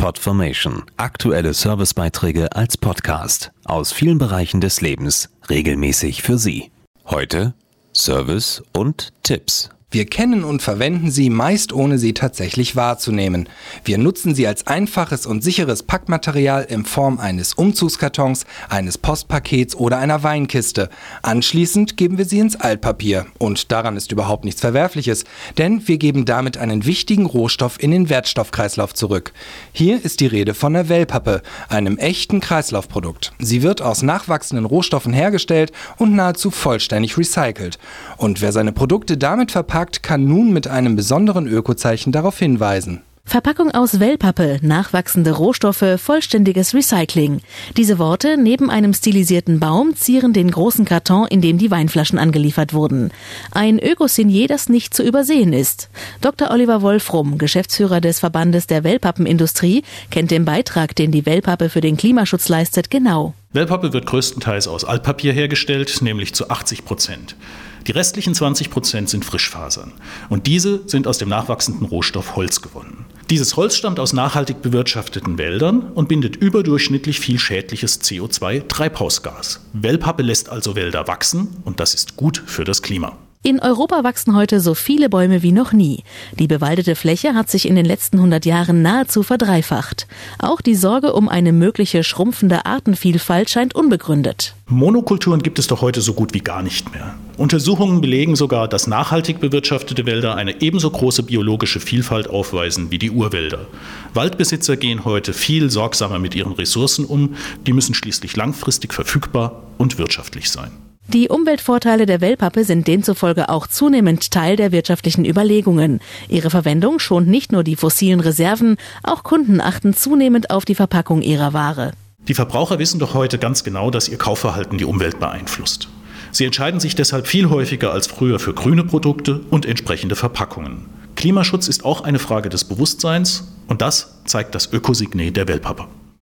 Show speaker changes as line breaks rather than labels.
Podformation. Aktuelle Servicebeiträge als Podcast aus vielen Bereichen des Lebens regelmäßig für Sie. Heute Service und Tipps.
Wir kennen und verwenden sie meist ohne sie tatsächlich wahrzunehmen. Wir nutzen sie als einfaches und sicheres Packmaterial in Form eines Umzugskartons, eines Postpakets oder einer Weinkiste. Anschließend geben wir sie ins Altpapier. Und daran ist überhaupt nichts Verwerfliches, denn wir geben damit einen wichtigen Rohstoff in den Wertstoffkreislauf zurück. Hier ist die Rede von der Wellpappe, einem echten Kreislaufprodukt. Sie wird aus nachwachsenden Rohstoffen hergestellt und nahezu vollständig recycelt. Und wer seine Produkte damit verpackt, verpackt, kann nun mit einem besonderen Ökozeichen darauf hinweisen.
Verpackung aus Wellpappe, nachwachsende Rohstoffe, vollständiges Recycling. Diese Worte neben einem stilisierten Baum zieren den großen Karton, in dem die Weinflaschen angeliefert wurden. Ein Ökosignier, das nicht zu übersehen ist. Dr. Oliver Wolfrum, Geschäftsführer des Verbandes der Wellpappenindustrie, kennt den Beitrag, den die Wellpappe für den Klimaschutz leistet, genau.
Wellpappe wird größtenteils aus Altpapier hergestellt, nämlich zu 80 Prozent. Die restlichen 20 Prozent sind Frischfasern. Und diese sind aus dem nachwachsenden Rohstoff Holz gewonnen. Dieses Holz stammt aus nachhaltig bewirtschafteten Wäldern und bindet überdurchschnittlich viel schädliches CO2-Treibhausgas. Wellpappe lässt also Wälder wachsen und das ist gut für das Klima.
In Europa wachsen heute so viele Bäume wie noch nie. Die bewaldete Fläche hat sich in den letzten 100 Jahren nahezu verdreifacht. Auch die Sorge um eine mögliche schrumpfende Artenvielfalt scheint unbegründet.
Monokulturen gibt es doch heute so gut wie gar nicht mehr. Untersuchungen belegen sogar, dass nachhaltig bewirtschaftete Wälder eine ebenso große biologische Vielfalt aufweisen wie die Urwälder. Waldbesitzer gehen heute viel sorgsamer mit ihren Ressourcen um, die müssen schließlich langfristig verfügbar und wirtschaftlich sein.
Die Umweltvorteile der Wellpappe sind demzufolge auch zunehmend Teil der wirtschaftlichen Überlegungen. Ihre Verwendung schont nicht nur die fossilen Reserven, auch Kunden achten zunehmend auf die Verpackung ihrer Ware.
Die Verbraucher wissen doch heute ganz genau, dass ihr Kaufverhalten die Umwelt beeinflusst. Sie entscheiden sich deshalb viel häufiger als früher für grüne Produkte und entsprechende Verpackungen. Klimaschutz ist auch eine Frage des Bewusstseins und das zeigt das Ökosignet der Wellpappe.